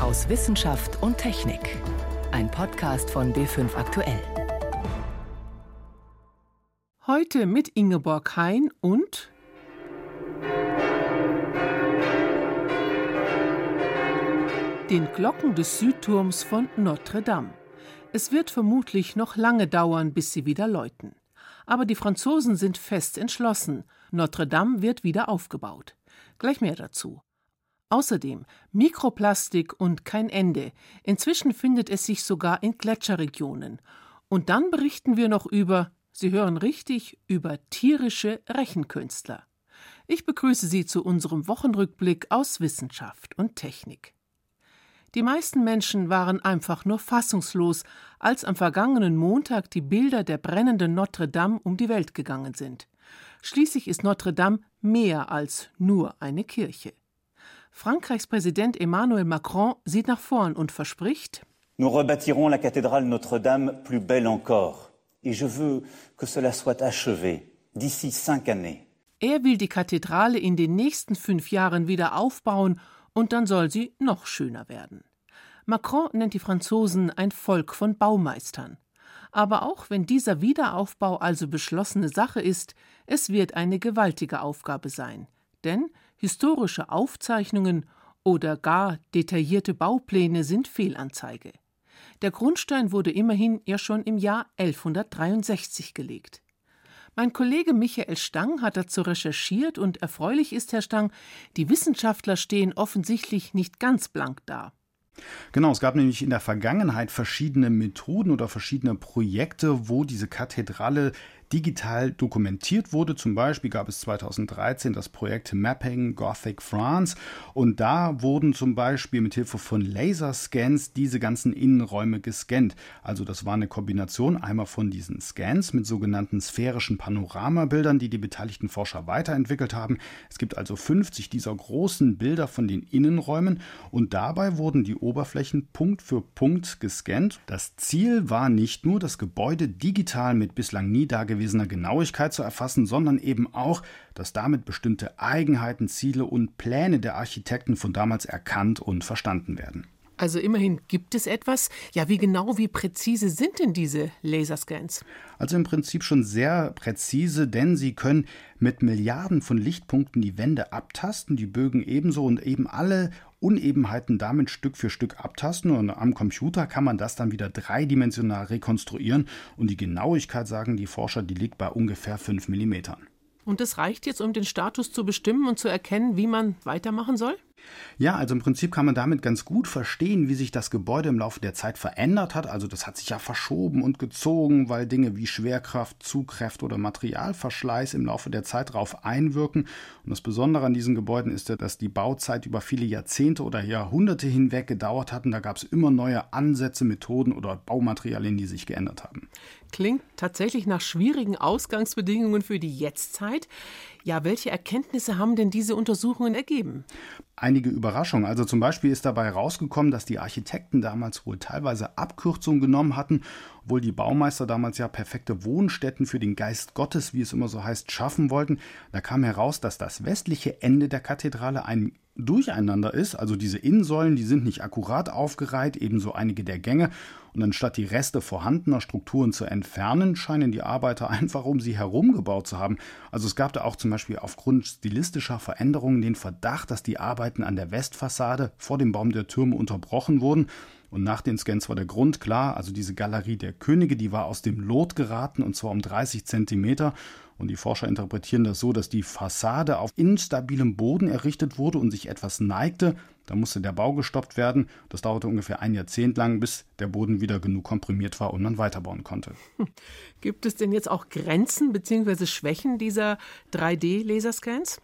aus Wissenschaft und Technik. Ein Podcast von B5 Aktuell. Heute mit Ingeborg Hein und den Glocken des Südturms von Notre Dame. Es wird vermutlich noch lange dauern, bis sie wieder läuten. Aber die Franzosen sind fest entschlossen. Notre Dame wird wieder aufgebaut. Gleich mehr dazu. Außerdem Mikroplastik und kein Ende. Inzwischen findet es sich sogar in Gletscherregionen. Und dann berichten wir noch über, Sie hören richtig, über tierische Rechenkünstler. Ich begrüße Sie zu unserem Wochenrückblick aus Wissenschaft und Technik. Die meisten Menschen waren einfach nur fassungslos, als am vergangenen Montag die Bilder der brennenden Notre Dame um die Welt gegangen sind. Schließlich ist Notre Dame mehr als nur eine Kirche. Frankreichs Präsident Emmanuel Macron sieht nach vorn und verspricht Nous rebâtirons la cathédrale Notre-Dame plus belle encore. Et je veux que cela soit achevé d'ici cinq années. Er will die Kathedrale in den nächsten fünf Jahren wieder aufbauen und dann soll sie noch schöner werden. Macron nennt die Franzosen ein Volk von Baumeistern. Aber auch wenn dieser Wiederaufbau also beschlossene Sache ist, es wird eine gewaltige Aufgabe sein. Denn historische Aufzeichnungen oder gar detaillierte Baupläne sind Fehlanzeige. Der Grundstein wurde immerhin ja schon im Jahr 1163 gelegt. Mein Kollege Michael Stang hat dazu recherchiert und erfreulich ist, Herr Stang, die Wissenschaftler stehen offensichtlich nicht ganz blank da. Genau, es gab nämlich in der Vergangenheit verschiedene Methoden oder verschiedene Projekte, wo diese Kathedrale digital dokumentiert wurde. Zum Beispiel gab es 2013 das Projekt Mapping Gothic France und da wurden zum Beispiel mit Hilfe von Laserscans diese ganzen Innenräume gescannt. Also das war eine Kombination einmal von diesen Scans mit sogenannten sphärischen Panoramabildern, die die beteiligten Forscher weiterentwickelt haben. Es gibt also 50 dieser großen Bilder von den Innenräumen und dabei wurden die Oberflächen Punkt für Punkt gescannt. Das Ziel war nicht nur, das Gebäude digital mit bislang nie dagewesenen nachgewiesener Genauigkeit zu erfassen, sondern eben auch, dass damit bestimmte Eigenheiten, Ziele und Pläne der Architekten von damals erkannt und verstanden werden. Also immerhin gibt es etwas. Ja, wie genau, wie präzise sind denn diese Laserscans? Also im Prinzip schon sehr präzise, denn sie können mit Milliarden von Lichtpunkten die Wände abtasten, die Bögen ebenso und eben alle Unebenheiten damit Stück für Stück abtasten und am Computer kann man das dann wieder dreidimensional rekonstruieren und die Genauigkeit, sagen die Forscher, die liegt bei ungefähr 5 Millimetern. Und das reicht jetzt, um den Status zu bestimmen und zu erkennen, wie man weitermachen soll? Ja, also im Prinzip kann man damit ganz gut verstehen, wie sich das Gebäude im Laufe der Zeit verändert hat. Also das hat sich ja verschoben und gezogen, weil Dinge wie Schwerkraft, Zugkräfte oder Materialverschleiß im Laufe der Zeit darauf einwirken. Und das Besondere an diesen Gebäuden ist ja, dass die Bauzeit über viele Jahrzehnte oder Jahrhunderte hinweg gedauert hat. Und da gab es immer neue Ansätze, Methoden oder Baumaterialien, die sich geändert haben. Klingt tatsächlich nach schwierigen Ausgangsbedingungen für die Jetztzeit. Ja, welche Erkenntnisse haben denn diese Untersuchungen ergeben? Einige Überraschungen. Also zum Beispiel ist dabei herausgekommen, dass die Architekten damals wohl teilweise Abkürzungen genommen hatten, obwohl die Baumeister damals ja perfekte Wohnstätten für den Geist Gottes, wie es immer so heißt, schaffen wollten. Da kam heraus, dass das westliche Ende der Kathedrale ein Durcheinander ist. Also diese Innensäulen, die sind nicht akkurat aufgereiht, ebenso einige der Gänge. Und anstatt die Reste vorhandener Strukturen zu entfernen, scheinen die Arbeiter einfach um sie herum gebaut zu haben. Also es gab da auch zum Beispiel aufgrund stilistischer Veränderungen den Verdacht, dass die Arbeiten an der Westfassade vor dem Baum der Türme unterbrochen wurden. Und nach den Scans war der Grund klar, also diese Galerie der Könige, die war aus dem Lot geraten und zwar um 30 Zentimeter. Und die Forscher interpretieren das so, dass die Fassade auf instabilem Boden errichtet wurde und sich etwas neigte. Da musste der Bau gestoppt werden. Das dauerte ungefähr ein Jahrzehnt lang, bis der Boden wieder genug komprimiert war und man weiterbauen konnte. Gibt es denn jetzt auch Grenzen bzw. Schwächen dieser 3D-Laserscans?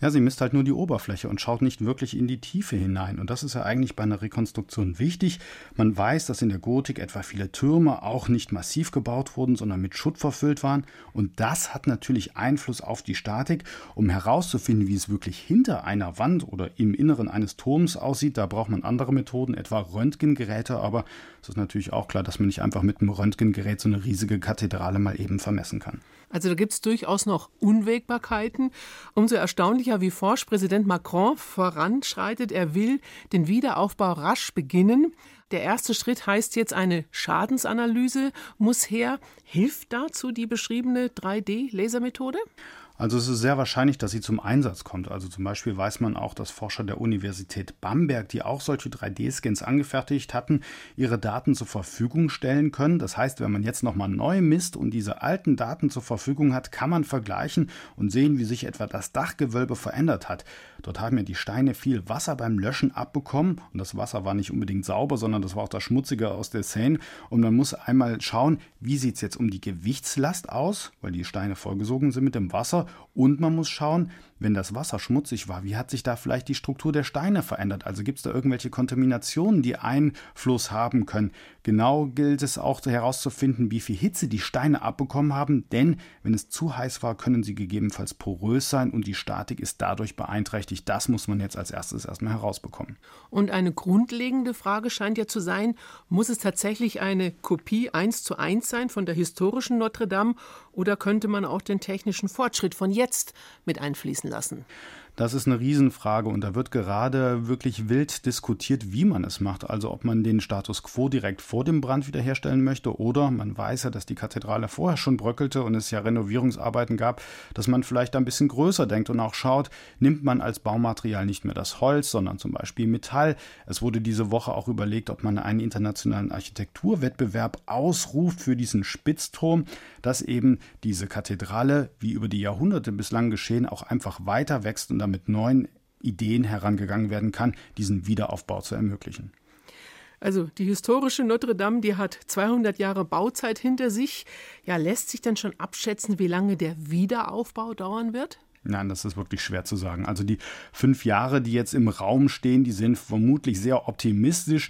Ja, sie misst halt nur die Oberfläche und schaut nicht wirklich in die Tiefe hinein. Und das ist ja eigentlich bei einer Rekonstruktion wichtig. Man weiß, dass in der Gotik etwa viele Türme auch nicht massiv gebaut wurden, sondern mit Schutt verfüllt waren. Und das hat natürlich Einfluss auf die Statik. Um herauszufinden, wie es wirklich hinter einer Wand oder im Inneren eines Turms aussieht, da braucht man andere Methoden, etwa Röntgengeräte. Aber es ist natürlich auch klar, dass man nicht einfach mit einem Röntgengerät so eine riesige Kathedrale mal eben vermessen kann. Also da gibt es durchaus noch Unwägbarkeiten. Umso erstaunlicher ja, wie forsch Präsident Macron voranschreitet. Er will den Wiederaufbau rasch beginnen. Der erste Schritt heißt jetzt, eine Schadensanalyse muss her. Hilft dazu die beschriebene 3D-Lasermethode? Also es ist sehr wahrscheinlich, dass sie zum Einsatz kommt. Also zum Beispiel weiß man auch, dass Forscher der Universität Bamberg, die auch solche 3D-Scans angefertigt hatten, ihre Daten zur Verfügung stellen können. Das heißt, wenn man jetzt nochmal neu misst und diese alten Daten zur Verfügung hat, kann man vergleichen und sehen, wie sich etwa das Dachgewölbe verändert hat. Dort haben ja die Steine viel Wasser beim Löschen abbekommen und das Wasser war nicht unbedingt sauber, sondern das war auch das Schmutzige aus der Seine. Und man muss einmal schauen, wie sieht es jetzt um die Gewichtslast aus, weil die Steine vollgesogen sind mit dem Wasser und man muss schauen, wenn das Wasser schmutzig war, wie hat sich da vielleicht die Struktur der Steine verändert? Also gibt es da irgendwelche Kontaminationen, die Einfluss haben können? Genau gilt es auch herauszufinden, wie viel Hitze die Steine abbekommen haben, denn wenn es zu heiß war, können sie gegebenenfalls porös sein und die Statik ist dadurch beeinträchtigt. Das muss man jetzt als erstes erstmal herausbekommen. Und eine grundlegende Frage scheint ja zu sein, muss es tatsächlich eine Kopie eins zu eins sein von der historischen Notre Dame oder könnte man auch den technischen Fortschritt von jetzt mit einfließen lassen? Das ist eine Riesenfrage und da wird gerade wirklich wild diskutiert, wie man es macht. Also ob man den Status quo direkt vor dem Brand wiederherstellen möchte oder man weiß ja, dass die Kathedrale vorher schon bröckelte und es ja Renovierungsarbeiten gab, dass man vielleicht ein bisschen größer denkt und auch schaut, nimmt man als Baumaterial nicht mehr das Holz, sondern zum Beispiel Metall. Es wurde diese Woche auch überlegt, ob man einen internationalen Architekturwettbewerb ausruft für diesen Spitzturm, dass eben diese Kathedrale, wie über die Jahrhunderte bislang geschehen, auch einfach weiter wächst und damit mit neuen Ideen herangegangen werden kann, diesen Wiederaufbau zu ermöglichen. Also die historische Notre Dame, die hat 200 Jahre Bauzeit hinter sich. Ja, lässt sich denn schon abschätzen, wie lange der Wiederaufbau dauern wird? Nein, das ist wirklich schwer zu sagen. Also die fünf Jahre, die jetzt im Raum stehen, die sind vermutlich sehr optimistisch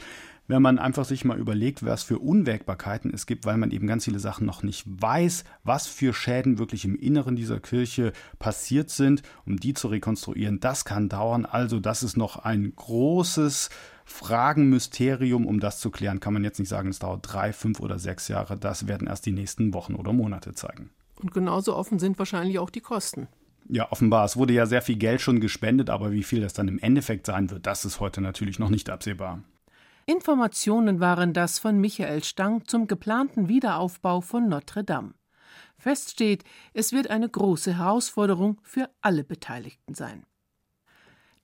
wenn man einfach sich mal überlegt, was für Unwägbarkeiten es gibt, weil man eben ganz viele Sachen noch nicht weiß, was für Schäden wirklich im Inneren dieser Kirche passiert sind, um die zu rekonstruieren, das kann dauern. Also das ist noch ein großes Fragenmysterium, um das zu klären, kann man jetzt nicht sagen, es dauert drei, fünf oder sechs Jahre. Das werden erst die nächsten Wochen oder Monate zeigen. Und genauso offen sind wahrscheinlich auch die Kosten. Ja, offenbar. Es wurde ja sehr viel Geld schon gespendet, aber wie viel das dann im Endeffekt sein wird, das ist heute natürlich noch nicht absehbar. Informationen waren das von Michael Stang zum geplanten Wiederaufbau von Notre Dame. Fest steht, es wird eine große Herausforderung für alle Beteiligten sein.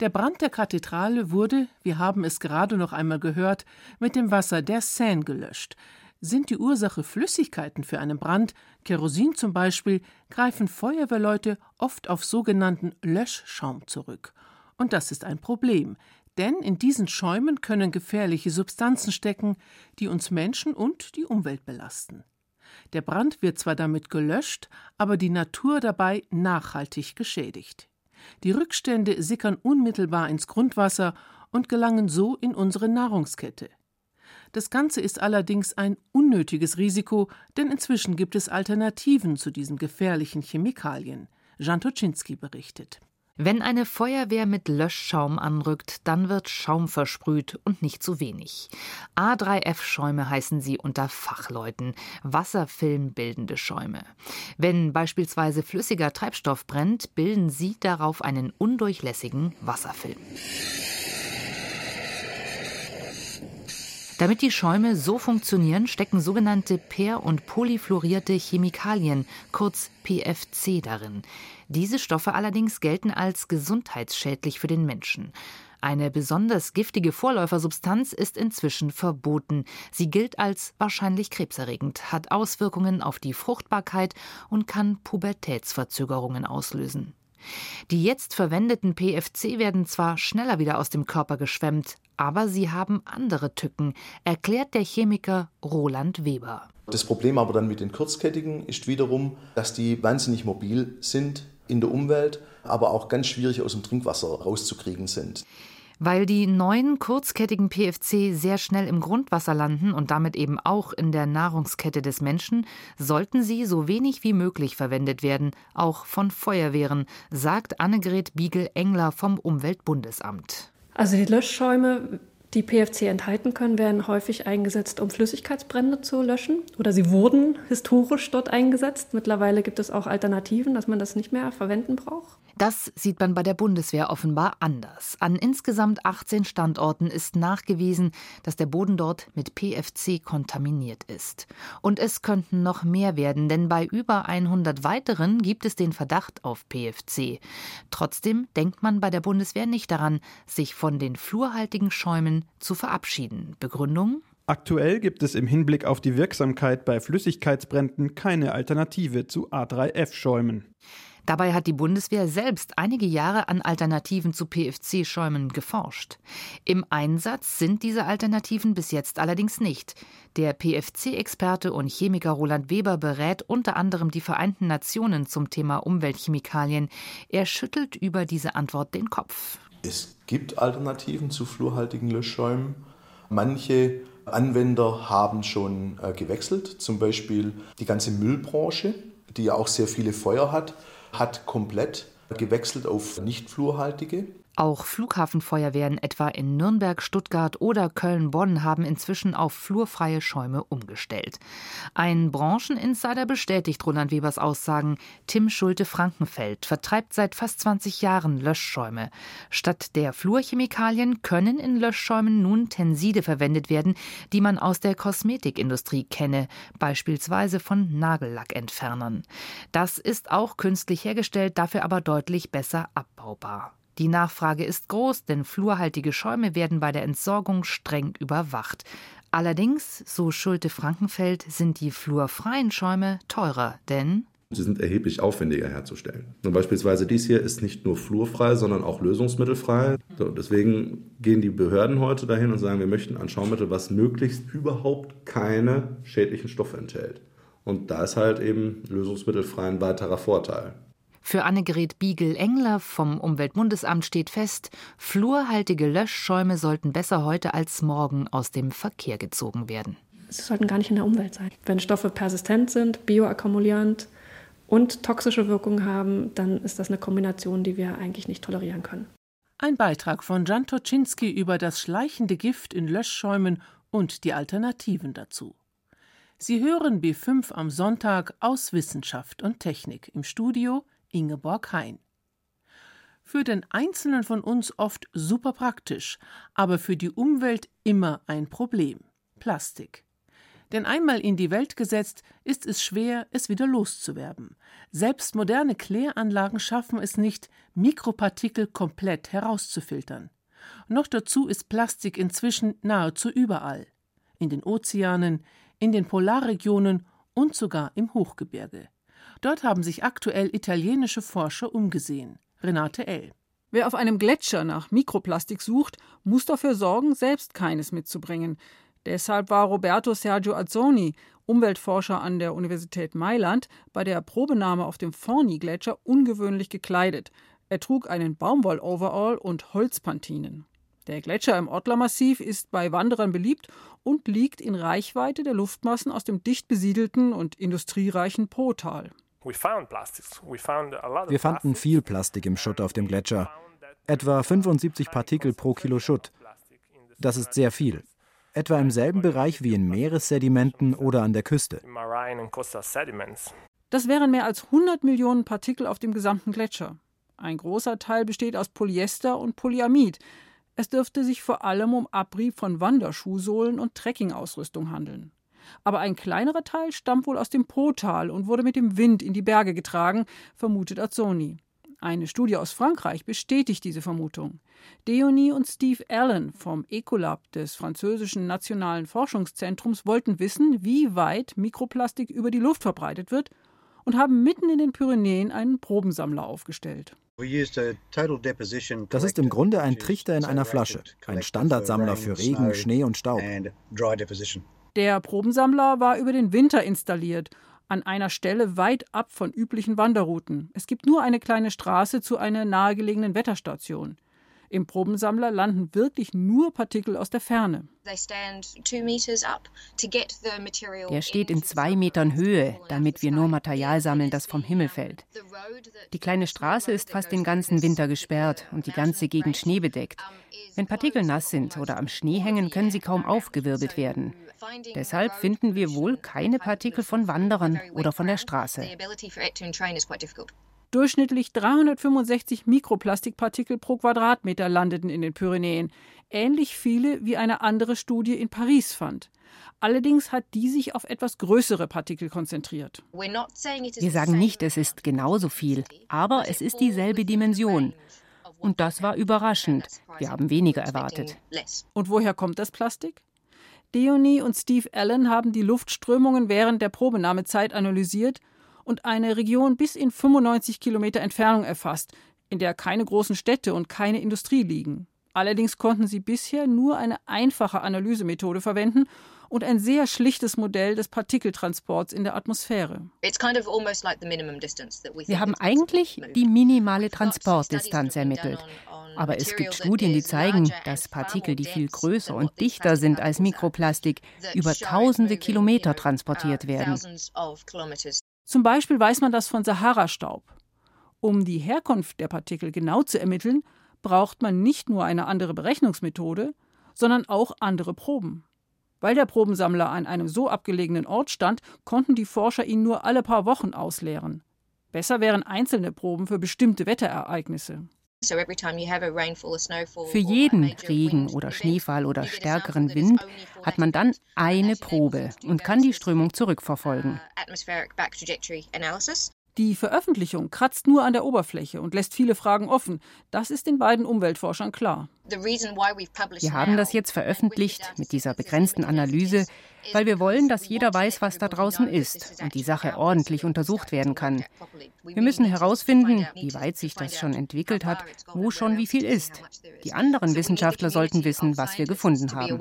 Der Brand der Kathedrale wurde, wir haben es gerade noch einmal gehört, mit dem Wasser der Seine gelöscht. Sind die Ursache Flüssigkeiten für einen Brand, Kerosin zum Beispiel, greifen Feuerwehrleute oft auf sogenannten Löschschaum zurück. Und das ist ein Problem, denn in diesen Schäumen können gefährliche Substanzen stecken, die uns Menschen und die Umwelt belasten. Der Brand wird zwar damit gelöscht, aber die Natur dabei nachhaltig geschädigt. Die Rückstände sickern unmittelbar ins Grundwasser und gelangen so in unsere Nahrungskette. Das Ganze ist allerdings ein unnötiges Risiko, denn inzwischen gibt es Alternativen zu diesen gefährlichen Chemikalien. Jan Toczynski berichtet. Wenn eine Feuerwehr mit Löschschaum anrückt, dann wird Schaum versprüht und nicht zu wenig. A3F-Schäume heißen sie unter Fachleuten, wasserfilmbildende Schäume. Wenn beispielsweise flüssiger Treibstoff brennt, bilden sie darauf einen undurchlässigen Wasserfilm. Damit die Schäume so funktionieren, stecken sogenannte per- und polyfluorierte Chemikalien, kurz PFC, darin. Diese Stoffe allerdings gelten als gesundheitsschädlich für den Menschen. Eine besonders giftige Vorläufersubstanz ist inzwischen verboten. Sie gilt als wahrscheinlich krebserregend, hat Auswirkungen auf die Fruchtbarkeit und kann Pubertätsverzögerungen auslösen. Die jetzt verwendeten PFC werden zwar schneller wieder aus dem Körper geschwemmt, aber sie haben andere Tücken, erklärt der Chemiker Roland Weber. Das Problem aber dann mit den Kurzkettigen ist wiederum, dass die wahnsinnig mobil sind in der Umwelt, aber auch ganz schwierig aus dem Trinkwasser rauszukriegen sind. Weil die neuen kurzkettigen PFC sehr schnell im Grundwasser landen und damit eben auch in der Nahrungskette des Menschen, sollten sie so wenig wie möglich verwendet werden, auch von Feuerwehren, sagt Annegret Biegel-Engler vom Umweltbundesamt. Also die Löschschäume die PFC enthalten können, werden häufig eingesetzt, um Flüssigkeitsbrände zu löschen. Oder sie wurden historisch dort eingesetzt. Mittlerweile gibt es auch Alternativen, dass man das nicht mehr verwenden braucht. Das sieht man bei der Bundeswehr offenbar anders. An insgesamt 18 Standorten ist nachgewiesen, dass der Boden dort mit PFC kontaminiert ist. Und es könnten noch mehr werden, denn bei über 100 weiteren gibt es den Verdacht auf PFC. Trotzdem denkt man bei der Bundeswehr nicht daran, sich von den fluorhaltigen Schäumen zu verabschieden. Begründung? Aktuell gibt es im Hinblick auf die Wirksamkeit bei Flüssigkeitsbränden keine Alternative zu A3F-Schäumen. Dabei hat die Bundeswehr selbst einige Jahre an Alternativen zu PFC-Schäumen geforscht. Im Einsatz sind diese Alternativen bis jetzt allerdings nicht. Der PFC-Experte und Chemiker Roland Weber berät unter anderem die Vereinten Nationen zum Thema Umweltchemikalien. Er schüttelt über diese Antwort den Kopf. Es gibt Alternativen zu fluorhaltigen Löschschäumen. Manche Anwender haben schon äh, gewechselt, zum Beispiel die ganze Müllbranche, die ja auch sehr viele Feuer hat hat komplett gewechselt auf nicht fluorhaltige. Auch Flughafenfeuerwehren etwa in Nürnberg, Stuttgart oder Köln-Bonn haben inzwischen auf flurfreie Schäume umgestellt. Ein Brancheninsider bestätigt Roland Webers Aussagen. Tim Schulte-Frankenfeld vertreibt seit fast 20 Jahren Löschschäume. Statt der Fluorchemikalien können in Löschschäumen nun Tenside verwendet werden, die man aus der Kosmetikindustrie kenne, beispielsweise von Nagellackentfernern. Das ist auch künstlich hergestellt, dafür aber deutlich besser abbaubar. Die Nachfrage ist groß, denn fluorhaltige Schäume werden bei der Entsorgung streng überwacht. Allerdings, so Schulte Frankenfeld, sind die fluorfreien Schäume teurer, denn Sie sind erheblich aufwendiger herzustellen. Und beispielsweise dies hier ist nicht nur fluorfrei, sondern auch lösungsmittelfrei. So, deswegen gehen die Behörden heute dahin und sagen, wir möchten ein Schaumittel, was möglichst überhaupt keine schädlichen Stoffe enthält. Und da ist halt eben lösungsmittelfrei ein weiterer Vorteil. Für Annegret Biegel-Engler vom Umweltbundesamt steht fest, fluorhaltige Löschschäume sollten besser heute als morgen aus dem Verkehr gezogen werden. Sie sollten gar nicht in der Umwelt sein. Wenn Stoffe persistent sind, bioakkumulierend und toxische Wirkung haben, dann ist das eine Kombination, die wir eigentlich nicht tolerieren können. Ein Beitrag von Jan Toczynski über das schleichende Gift in Löschschäumen und die Alternativen dazu. Sie hören B5 am Sonntag aus Wissenschaft und Technik im Studio Ingeborg Hein. Für den Einzelnen von uns oft super praktisch, aber für die Umwelt immer ein Problem. Plastik. Denn einmal in die Welt gesetzt, ist es schwer, es wieder loszuwerden. Selbst moderne Kläranlagen schaffen es nicht, Mikropartikel komplett herauszufiltern. Noch dazu ist Plastik inzwischen nahezu überall. In den Ozeanen, in den Polarregionen und sogar im Hochgebirge. Dort haben sich aktuell italienische Forscher umgesehen. Renate L. Wer auf einem Gletscher nach Mikroplastik sucht, muss dafür sorgen, selbst keines mitzubringen. Deshalb war Roberto Sergio Azzoni, Umweltforscher an der Universität Mailand, bei der Probenahme auf dem Forni-Gletscher ungewöhnlich gekleidet. Er trug einen Baumwoll-Overall und Holzpantinen. Der Gletscher im Ortler-Massiv ist bei Wanderern beliebt und liegt in Reichweite der Luftmassen aus dem dicht besiedelten und industriereichen Potal. Wir fanden viel Plastik im Schutt auf dem Gletscher. Etwa 75 Partikel pro Kilo Schutt. Das ist sehr viel. Etwa im selben Bereich wie in Meeressedimenten oder an der Küste. Das wären mehr als 100 Millionen Partikel auf dem gesamten Gletscher. Ein großer Teil besteht aus Polyester und Polyamid. Es dürfte sich vor allem um Abrieb von Wanderschuhsohlen und Trekkingausrüstung handeln. Aber ein kleinerer Teil stammt wohl aus dem Potal und wurde mit dem Wind in die Berge getragen, vermutet Azzoni. Eine Studie aus Frankreich bestätigt diese Vermutung. Deonie und Steve Allen vom Ecolab des französischen Nationalen Forschungszentrums wollten wissen, wie weit Mikroplastik über die Luft verbreitet wird und haben mitten in den Pyrenäen einen Probensammler aufgestellt. Das ist im Grunde ein Trichter in einer Flasche, ein Standardsammler für Regen, Schnee und Staub. Der Probensammler war über den Winter installiert, an einer Stelle weit ab von üblichen Wanderrouten. Es gibt nur eine kleine Straße zu einer nahegelegenen Wetterstation. Im Probensammler landen wirklich nur Partikel aus der Ferne. Er steht in zwei Metern Höhe, damit wir nur Material sammeln, das vom Himmel fällt. Die kleine Straße ist fast den ganzen Winter gesperrt und die ganze Gegend schneebedeckt. Wenn Partikel nass sind oder am Schnee hängen, können sie kaum aufgewirbelt werden. Deshalb finden wir wohl keine Partikel von Wanderern oder von der Straße. Durchschnittlich 365 Mikroplastikpartikel pro Quadratmeter landeten in den Pyrenäen, ähnlich viele wie eine andere Studie in Paris fand. Allerdings hat die sich auf etwas größere Partikel konzentriert. Wir sagen nicht, es ist genauso viel, aber es ist dieselbe Dimension. Und das war überraschend. Wir haben weniger erwartet. Und woher kommt das Plastik? Deoni und Steve Allen haben die Luftströmungen während der Probenahmezeit analysiert und eine Region bis in 95 Kilometer Entfernung erfasst, in der keine großen Städte und keine Industrie liegen. Allerdings konnten sie bisher nur eine einfache Analysemethode verwenden und ein sehr schlichtes Modell des Partikeltransports in der Atmosphäre. Wir haben eigentlich die minimale Transportdistanz ermittelt. Aber es gibt Studien, die zeigen, dass Partikel, die viel größer und dichter sind als Mikroplastik, über tausende Kilometer transportiert werden. Zum Beispiel weiß man das von Sahara-Staub. Um die Herkunft der Partikel genau zu ermitteln, braucht man nicht nur eine andere Berechnungsmethode, sondern auch andere Proben. Weil der Probensammler an einem so abgelegenen Ort stand, konnten die Forscher ihn nur alle paar Wochen ausleeren. Besser wären einzelne Proben für bestimmte Wetterereignisse. Für jeden Regen oder Schneefall oder stärkeren Wind hat man dann eine Probe und kann die Strömung zurückverfolgen. Die Veröffentlichung kratzt nur an der Oberfläche und lässt viele Fragen offen. Das ist den beiden Umweltforschern klar. Wir haben das jetzt veröffentlicht mit dieser begrenzten Analyse, weil wir wollen, dass jeder weiß, was da draußen ist und die Sache ordentlich untersucht werden kann. Wir müssen herausfinden, wie weit sich das schon entwickelt hat, wo schon wie viel ist. Die anderen Wissenschaftler sollten wissen, was wir gefunden haben.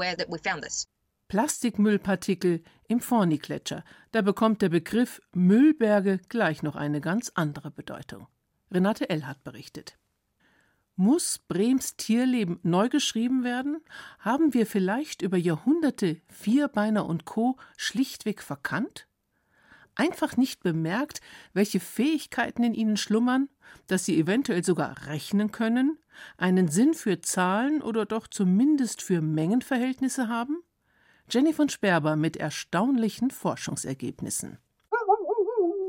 Plastikmüllpartikel im Forni-Gletscher. Da bekommt der Begriff Müllberge gleich noch eine ganz andere Bedeutung. Renate L. hat berichtet. Muss Brems Tierleben neu geschrieben werden? Haben wir vielleicht über Jahrhunderte Vierbeiner und Co. schlichtweg verkannt? Einfach nicht bemerkt, welche Fähigkeiten in ihnen schlummern, dass sie eventuell sogar rechnen können, einen Sinn für Zahlen oder doch zumindest für Mengenverhältnisse haben? Jenny von Sperber mit erstaunlichen Forschungsergebnissen.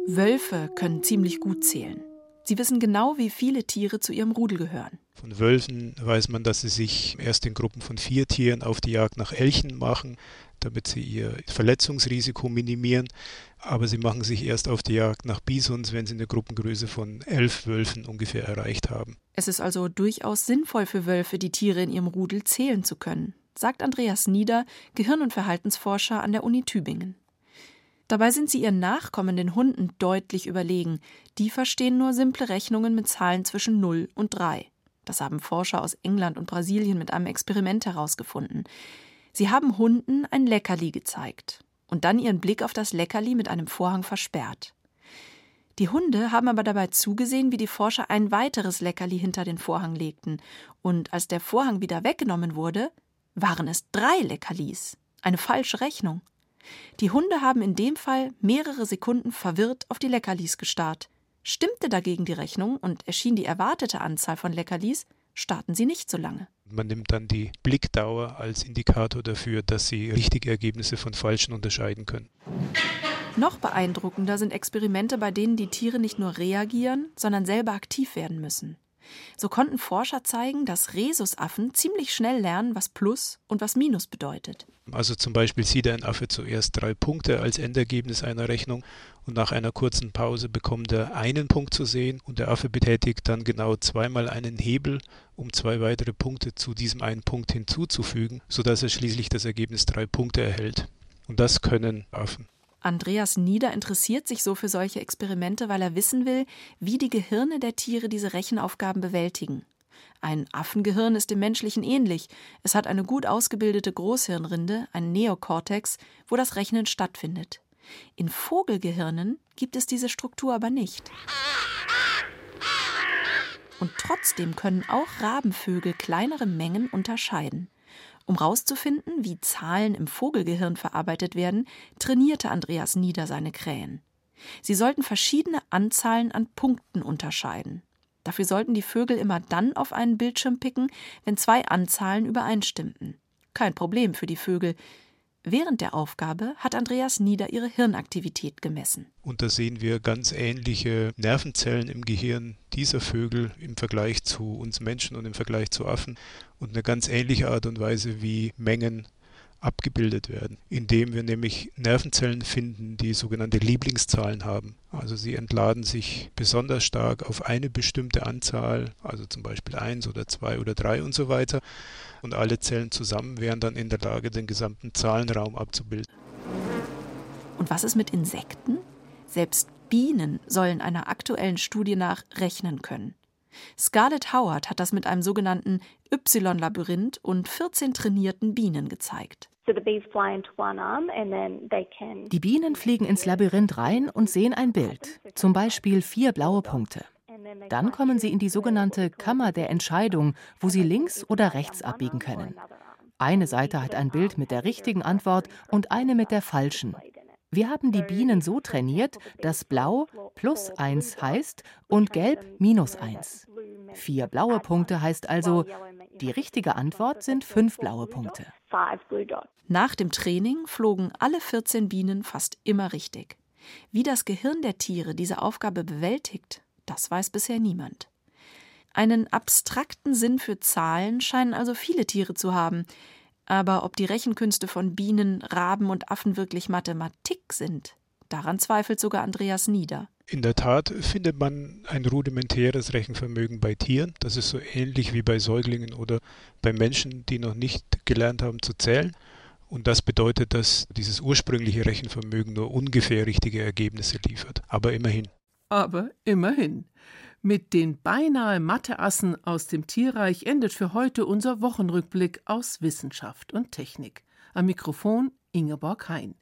Wölfe können ziemlich gut zählen. Sie wissen genau, wie viele Tiere zu ihrem Rudel gehören. Von Wölfen weiß man, dass sie sich erst in Gruppen von vier Tieren auf die Jagd nach Elchen machen, damit sie ihr Verletzungsrisiko minimieren. Aber sie machen sich erst auf die Jagd nach Bisons, wenn sie eine Gruppengröße von elf Wölfen ungefähr erreicht haben. Es ist also durchaus sinnvoll für Wölfe, die Tiere in ihrem Rudel zählen zu können sagt Andreas Nieder, Gehirn- und Verhaltensforscher an der Uni Tübingen. Dabei sind sie ihren nachkommenden Hunden deutlich überlegen. Die verstehen nur simple Rechnungen mit Zahlen zwischen 0 und 3. Das haben Forscher aus England und Brasilien mit einem Experiment herausgefunden. Sie haben Hunden ein Leckerli gezeigt und dann ihren Blick auf das Leckerli mit einem Vorhang versperrt. Die Hunde haben aber dabei zugesehen, wie die Forscher ein weiteres Leckerli hinter den Vorhang legten, und als der Vorhang wieder weggenommen wurde, waren es drei Leckerlis. Eine falsche Rechnung. Die Hunde haben in dem Fall mehrere Sekunden verwirrt auf die Leckerlis gestarrt. Stimmte dagegen die Rechnung und erschien die erwartete Anzahl von Leckerlis, starten sie nicht so lange. Man nimmt dann die Blickdauer als Indikator dafür, dass sie richtige Ergebnisse von falschen unterscheiden können. Noch beeindruckender sind Experimente, bei denen die Tiere nicht nur reagieren, sondern selber aktiv werden müssen. So konnten Forscher zeigen, dass Rhesusaffen ziemlich schnell lernen, was Plus und was Minus bedeutet. Also zum Beispiel sieht ein Affe zuerst drei Punkte als Endergebnis einer Rechnung und nach einer kurzen Pause bekommt er einen Punkt zu sehen und der Affe betätigt dann genau zweimal einen Hebel, um zwei weitere Punkte zu diesem einen Punkt hinzuzufügen, sodass er schließlich das Ergebnis drei Punkte erhält. Und das können Affen. Andreas Nieder interessiert sich so für solche Experimente, weil er wissen will, wie die Gehirne der Tiere diese Rechenaufgaben bewältigen. Ein Affengehirn ist dem menschlichen ähnlich. Es hat eine gut ausgebildete Großhirnrinde, ein Neokortex, wo das Rechnen stattfindet. In Vogelgehirnen gibt es diese Struktur aber nicht. Und trotzdem können auch Rabenvögel kleinere Mengen unterscheiden. Um herauszufinden, wie Zahlen im Vogelgehirn verarbeitet werden, trainierte Andreas Nieder seine Krähen. Sie sollten verschiedene Anzahlen an Punkten unterscheiden. Dafür sollten die Vögel immer dann auf einen Bildschirm picken, wenn zwei Anzahlen übereinstimmten. Kein Problem für die Vögel. Während der Aufgabe hat Andreas Nieder ihre Hirnaktivität gemessen. Und da sehen wir ganz ähnliche Nervenzellen im Gehirn dieser Vögel im Vergleich zu uns Menschen und im Vergleich zu Affen und eine ganz ähnliche Art und Weise, wie Mengen abgebildet werden, indem wir nämlich Nervenzellen finden, die sogenannte Lieblingszahlen haben. Also sie entladen sich besonders stark auf eine bestimmte Anzahl, also zum Beispiel eins oder zwei oder drei und so weiter. Und alle Zellen zusammen wären dann in der Lage, den gesamten Zahlenraum abzubilden. Und was ist mit Insekten? Selbst Bienen sollen einer aktuellen Studie nach rechnen können. Scarlett Howard hat das mit einem sogenannten Y-Labyrinth und 14 trainierten Bienen gezeigt. Die Bienen fliegen ins Labyrinth rein und sehen ein Bild, zum Beispiel vier blaue Punkte. Dann kommen sie in die sogenannte Kammer der Entscheidung, wo sie links oder rechts abbiegen können. Eine Seite hat ein Bild mit der richtigen Antwort und eine mit der falschen. Wir haben die Bienen so trainiert, dass Blau plus 1 heißt und Gelb minus 1. Vier blaue Punkte heißt also, die richtige Antwort sind fünf blaue Punkte. Nach dem Training flogen alle 14 Bienen fast immer richtig. Wie das Gehirn der Tiere diese Aufgabe bewältigt, das weiß bisher niemand. Einen abstrakten Sinn für Zahlen scheinen also viele Tiere zu haben. Aber ob die Rechenkünste von Bienen, Raben und Affen wirklich Mathematik sind, daran zweifelt sogar Andreas Nieder. In der Tat findet man ein rudimentäres Rechenvermögen bei Tieren. Das ist so ähnlich wie bei Säuglingen oder bei Menschen, die noch nicht gelernt haben zu zählen. Und das bedeutet, dass dieses ursprüngliche Rechenvermögen nur ungefähr richtige Ergebnisse liefert. Aber immerhin. Aber immerhin. Mit den beinahe Matheassen aus dem Tierreich endet für heute unser Wochenrückblick aus Wissenschaft und Technik. Am Mikrofon Ingeborg Hein.